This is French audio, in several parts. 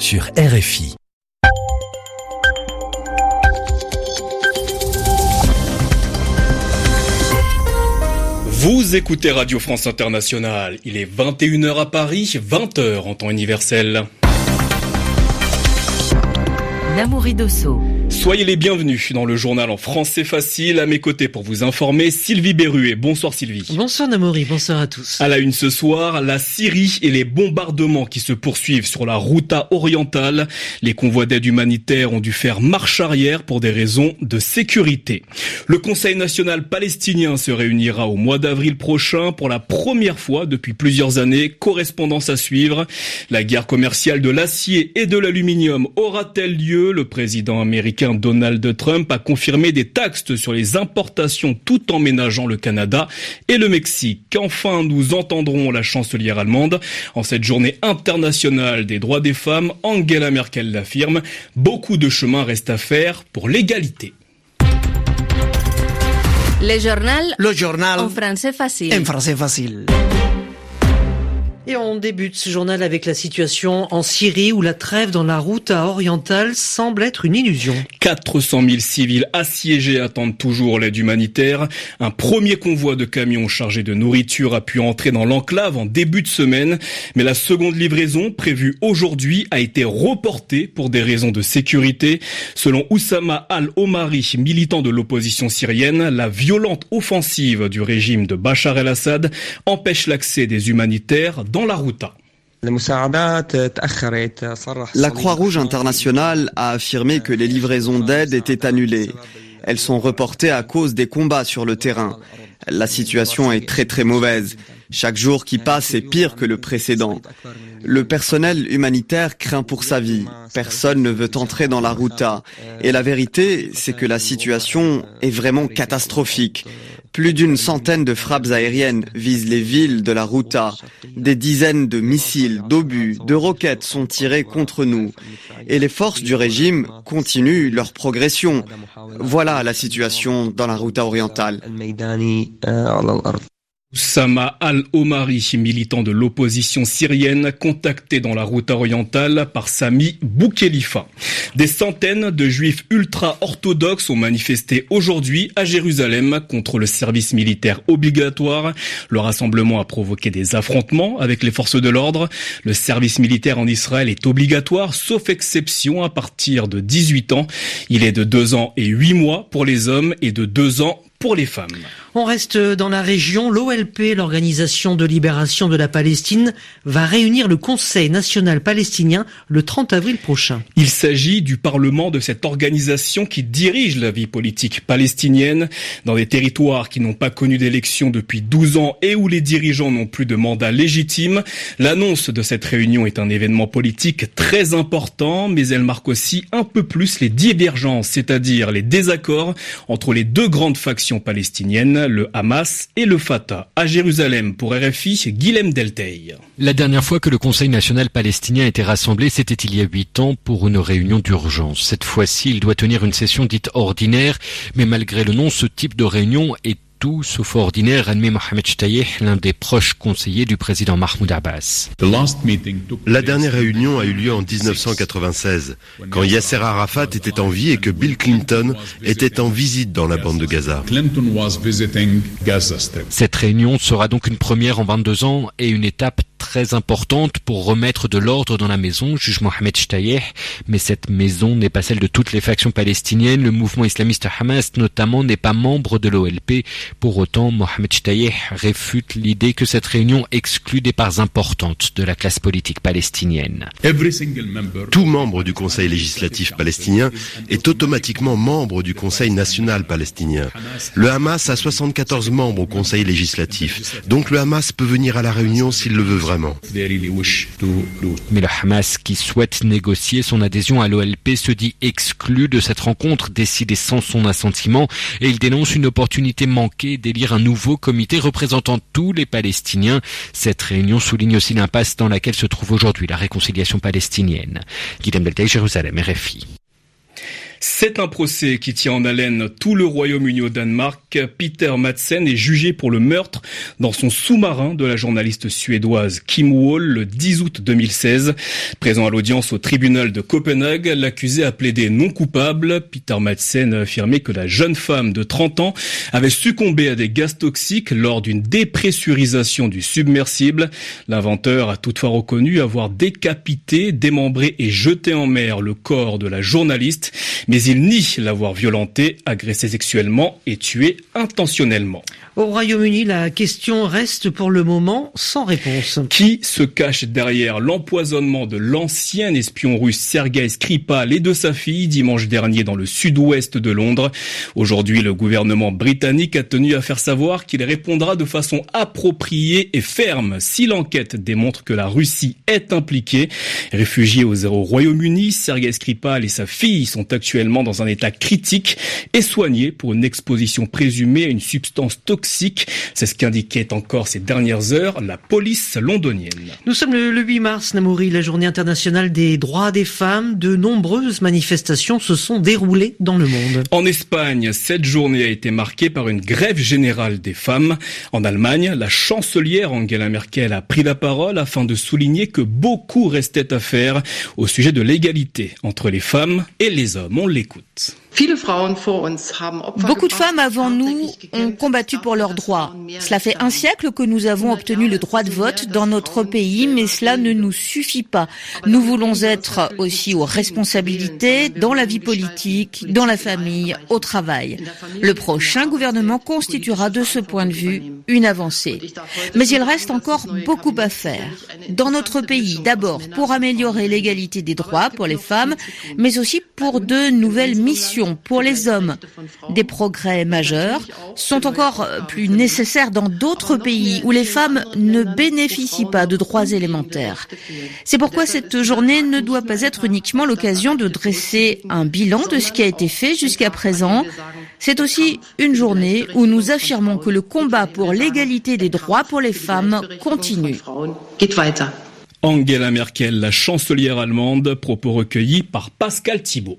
sur RFI. Vous écoutez Radio France Internationale. Il est 21h à Paris, 20h en temps universel. Namouri Dosso. Soyez les bienvenus dans le journal en français facile. À mes côtés pour vous informer, Sylvie Berruet. Bonsoir Sylvie. Bonsoir Namouri, bonsoir à tous. À la une ce soir, la Syrie et les bombardements qui se poursuivent sur la Routa orientale. Les convois d'aide humanitaire ont dû faire marche arrière pour des raisons de sécurité. Le Conseil national palestinien se réunira au mois d'avril prochain pour la première fois depuis plusieurs années. Correspondance à suivre. La guerre commerciale de l'acier et de l'aluminium aura-t-elle lieu? Le président américain Donald Trump a confirmé des taxes sur les importations tout en ménageant le Canada et le Mexique. Enfin, nous entendrons la chancelière allemande. En cette journée internationale des droits des femmes, Angela Merkel l'affirme, beaucoup de chemin reste à faire pour l'égalité. Le journal. Le journal. En français facile. En français facile. Et on débute ce journal avec la situation en Syrie où la trêve dans la route orientale semble être une illusion. 400 000 civils assiégés attendent toujours l'aide humanitaire. Un premier convoi de camions chargés de nourriture a pu entrer dans l'enclave en début de semaine, mais la seconde livraison prévue aujourd'hui a été reportée pour des raisons de sécurité. Selon Oussama al-Omari, militant de l'opposition syrienne, la violente offensive du régime de Bachar el-Assad empêche l'accès des humanitaires dans la Routa. La Croix-Rouge internationale a affirmé que les livraisons d'aide étaient annulées. Elles sont reportées à cause des combats sur le terrain. La situation est très très mauvaise. Chaque jour qui passe est pire que le précédent. Le personnel humanitaire craint pour sa vie. Personne ne veut entrer dans la Routa. Et la vérité, c'est que la situation est vraiment catastrophique. Plus d'une centaine de frappes aériennes visent les villes de la Routa. Des dizaines de missiles, d'obus, de roquettes sont tirés contre nous. Et les forces du régime continuent leur progression. Voilà la situation dans la Routa orientale. Oussama al-Omari, militant de l'opposition syrienne, contacté dans la route orientale par Sami Boukhelifa. Des centaines de juifs ultra-orthodoxes ont manifesté aujourd'hui à Jérusalem contre le service militaire obligatoire. Le rassemblement a provoqué des affrontements avec les forces de l'ordre. Le service militaire en Israël est obligatoire, sauf exception à partir de 18 ans. Il est de 2 ans et 8 mois pour les hommes et de 2 ans pour les femmes. On reste dans la région. L'OLP, l'Organisation de libération de la Palestine, va réunir le Conseil national palestinien le 30 avril prochain. Il s'agit du Parlement de cette organisation qui dirige la vie politique palestinienne dans des territoires qui n'ont pas connu d'élection depuis 12 ans et où les dirigeants n'ont plus de mandat légitime. L'annonce de cette réunion est un événement politique très important, mais elle marque aussi un peu plus les divergences, c'est-à-dire les désaccords entre les deux grandes factions palestiniennes, le Hamas et le Fatah. À Jérusalem, pour RFI, Guilhem Delteil. La dernière fois que le Conseil national palestinien était rassemblé, c'était il y a huit ans pour une réunion d'urgence. Cette fois-ci, il doit tenir une session dite ordinaire, mais malgré le nom, ce type de réunion est tout sauf ordinaire, admet Mohamed Shtayeh, l'un des proches conseillers du président Mahmoud Abbas. La dernière réunion a eu lieu en 1996, quand Yasser Arafat était en vie et que Bill Clinton était en visite dans la bande de Gaza. Cette réunion sera donc une première en 22 ans et une étape très importante pour remettre de l'ordre dans la maison, juge Mohamed Shtayeh, mais cette maison n'est pas celle de toutes les factions palestiniennes. Le mouvement islamiste Hamas, notamment, n'est pas membre de l'OLP. Pour autant, Mohamed Shtayeh réfute l'idée que cette réunion exclut des parts importantes de la classe politique palestinienne. Tout membre du Conseil législatif palestinien est automatiquement membre du Conseil national palestinien. Le Hamas a 74 membres au Conseil législatif, donc le Hamas peut venir à la réunion s'il le veut vraiment. Mais le Hamas, qui souhaite négocier son adhésion à l'OLP, se dit exclu de cette rencontre décidée sans son assentiment et il dénonce une opportunité manquée d'élire un nouveau comité représentant tous les Palestiniens. Cette réunion souligne aussi l'impasse dans laquelle se trouve aujourd'hui la réconciliation palestinienne. Jérusalem, RFI. C'est un procès qui tient en haleine tout le Royaume-Uni au Danemark. Peter Madsen est jugé pour le meurtre dans son sous-marin de la journaliste suédoise Kim Wall le 10 août 2016. Présent à l'audience au tribunal de Copenhague, l'accusé a plaidé non coupable. Peter Madsen a affirmé que la jeune femme de 30 ans avait succombé à des gaz toxiques lors d'une dépressurisation du submersible. L'inventeur a toutefois reconnu avoir décapité, démembré et jeté en mer le corps de la journaliste mais il nie l'avoir violenté, agressé sexuellement et tué intentionnellement. Au Royaume-Uni, la question reste pour le moment sans réponse. Qui se cache derrière l'empoisonnement de l'ancien espion russe Sergei Skripal et de sa fille dimanche dernier dans le sud-ouest de Londres? Aujourd'hui, le gouvernement britannique a tenu à faire savoir qu'il répondra de façon appropriée et ferme si l'enquête démontre que la Russie est impliquée. Réfugié au zéro Royaume-Uni, Sergei Skripal et sa fille sont actuellement dans un état critique et soignés pour une exposition présumée à une substance toxique c'est ce qu'indiquait encore ces dernières heures la police londonienne. Nous sommes le, 8 mars, Namouri, la journée internationale des droits des femmes. De nombreuses manifestations se sont déroulées dans le monde. En Espagne, cette journée a été marquée par une grève générale des femmes. En Allemagne, la chancelière Angela Merkel a pris la parole afin de souligner que beaucoup restait à faire au sujet de l'égalité entre les femmes et les hommes. On l'écoute. Beaucoup de femmes avant nous ont combattu pour leurs droits. Cela fait un siècle que nous avons obtenu le droit de vote dans notre pays, mais cela ne nous suffit pas. Nous voulons être aussi aux responsabilités dans la vie politique, dans la famille, au travail. Le prochain gouvernement constituera de ce point de vue une avancée. Mais il reste encore beaucoup à faire. Dans notre pays, d'abord pour améliorer l'égalité des droits pour les femmes, mais aussi pour de nouvelles missions pour les hommes. Des progrès majeurs sont encore plus nécessaires dans d'autres pays où les femmes ne bénéficient pas de droits élémentaires. C'est pourquoi cette journée ne doit pas être uniquement l'occasion de dresser un bilan de ce qui a été fait jusqu'à présent. C'est aussi une journée où nous affirmons que le combat pour l'égalité des droits pour les femmes continue. Angela Merkel, la chancelière allemande, propos recueillis par Pascal Thibault.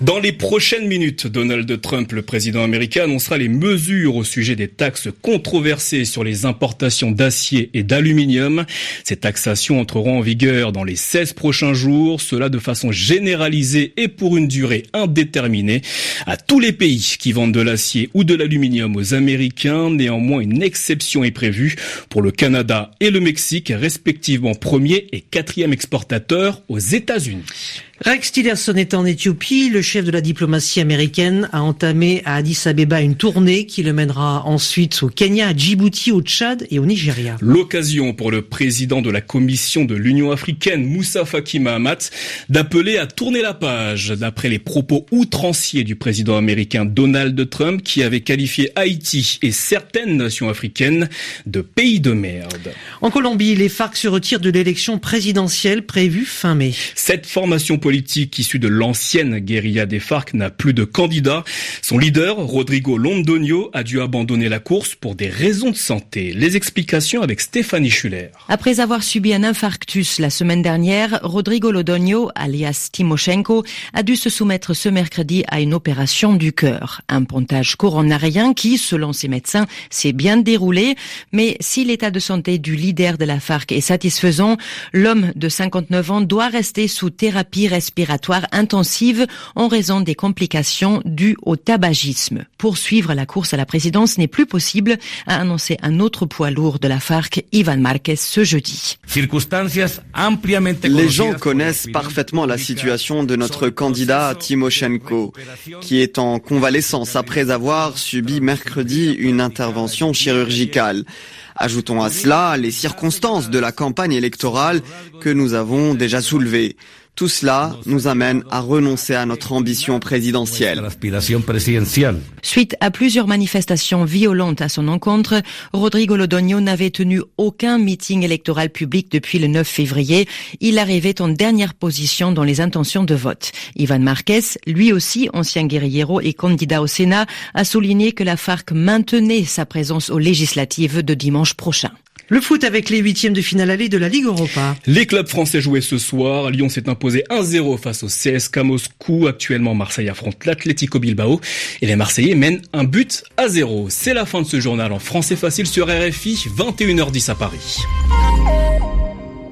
Dans les prochaines minutes, Donald Trump, le président américain, annoncera les mesures au sujet des taxes controversées sur les importations d'acier et d'aluminium. Ces taxations entreront en vigueur dans les 16 prochains jours, cela de façon généralisée et pour une durée indéterminée à tous les pays qui vendent de l'acier ou de l'aluminium aux Américains. Néanmoins, une exception est prévue pour le Canada et le Mexique, respectivement premier et quatrième exportateurs aux États-Unis. Rex Tillerson est en Éthiopie. Le chef de la diplomatie américaine a entamé à Addis Abeba une tournée qui le mènera ensuite au Kenya, à Djibouti, au Tchad et au Nigeria. L'occasion pour le président de la Commission de l'Union africaine, Moussa Faki Mahamat, d'appeler à tourner la page d'après les propos outranciers du président américain Donald Trump qui avait qualifié Haïti et certaines nations africaines de pays de merde. En Colombie, les FARC se retirent de l'élection présidentielle prévue fin mai. Cette formation politique issu de l'ancienne guérilla des FARC n'a plus de candidat. Son leader, Rodrigo Londonio, a dû abandonner la course pour des raisons de santé. Les explications avec Stéphanie Schuller. Après avoir subi un infarctus la semaine dernière, Rodrigo Londonio, alias Timoshenko, a dû se soumettre ce mercredi à une opération du cœur. Un pontage coronarien qui, selon ses médecins, s'est bien déroulé. Mais si l'état de santé du leader de la FARC est satisfaisant, l'homme de 59 ans doit rester sous thérapie respiratoire intensive en raison des complications dues au tabagisme. Poursuivre la course à la présidence n'est plus possible, a annoncé un autre poids lourd de la FARC, Ivan Marquez, ce jeudi. Les gens connaissent parfaitement la situation de notre candidat Timoshenko, qui est en convalescence après avoir subi mercredi une intervention chirurgicale. Ajoutons à cela les circonstances de la campagne électorale que nous avons déjà soulevées. Tout cela nous amène à renoncer à notre ambition présidentielle. Suite à plusieurs manifestations violentes à son encontre, Rodrigo Lodogno n'avait tenu aucun meeting électoral public depuis le 9 février. Il arrivait en dernière position dans les intentions de vote. Ivan Marquez, lui aussi ancien guerriero et candidat au Sénat, a souligné que la FARC maintenait sa présence aux législatives de dimanche prochain. Le foot avec les huitièmes de finale allée de la Ligue Europa. Les clubs français jouaient ce soir. Lyon s'est imposé 1-0 face au CSK Moscou. Actuellement, Marseille affronte l'Atlético Bilbao et les Marseillais mènent un but à zéro. C'est la fin de ce journal en français facile sur RFI, 21h10 à Paris.